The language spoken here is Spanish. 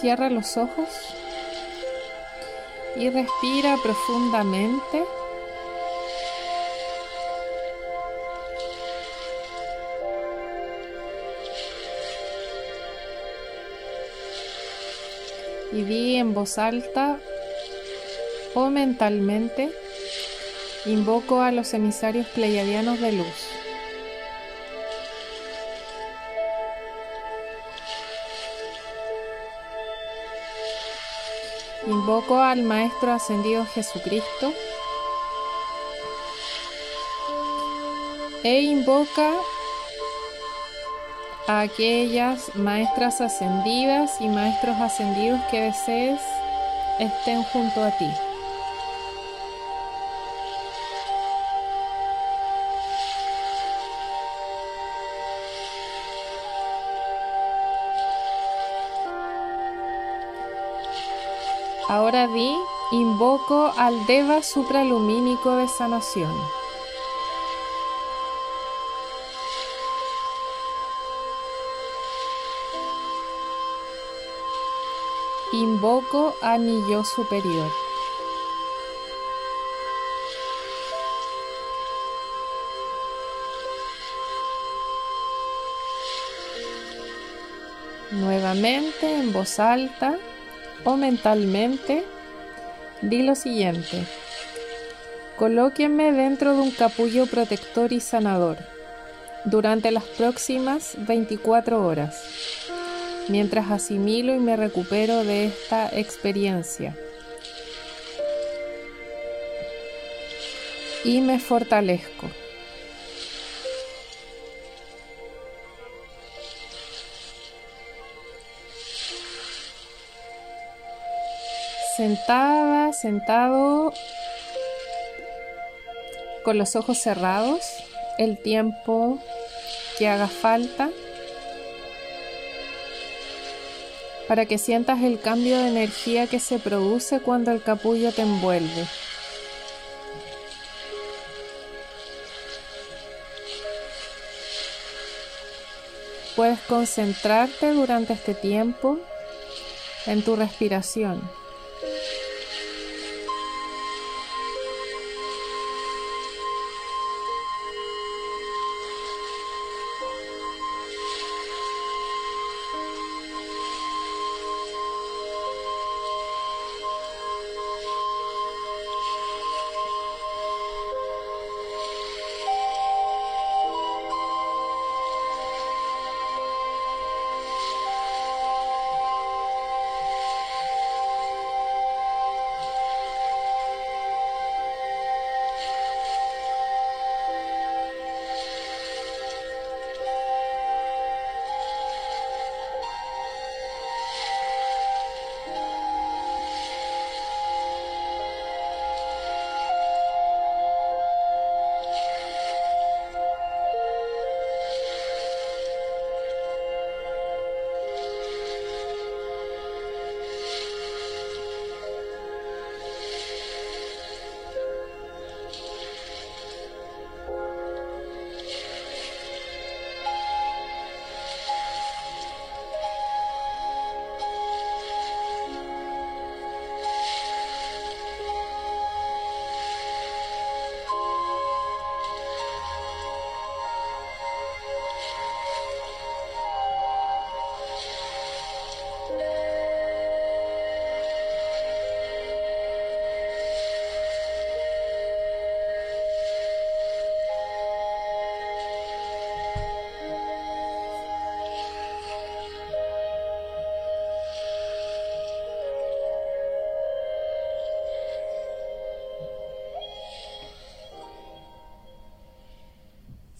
Cierra los ojos y respira profundamente. Y di en voz alta o mentalmente, invoco a los emisarios pleiadianos de luz. Invoco al Maestro Ascendido Jesucristo e invoca a aquellas maestras ascendidas y maestros ascendidos que desees estén junto a ti. Ahora di, invoco al Deva supralumínico de sanación. Invoco a mi yo superior. Nuevamente en voz alta o mentalmente, di lo siguiente. Colóquenme dentro de un capullo protector y sanador durante las próximas 24 horas, mientras asimilo y me recupero de esta experiencia. Y me fortalezco. Sentada, sentado con los ojos cerrados, el tiempo que haga falta para que sientas el cambio de energía que se produce cuando el capullo te envuelve. Puedes concentrarte durante este tiempo en tu respiración.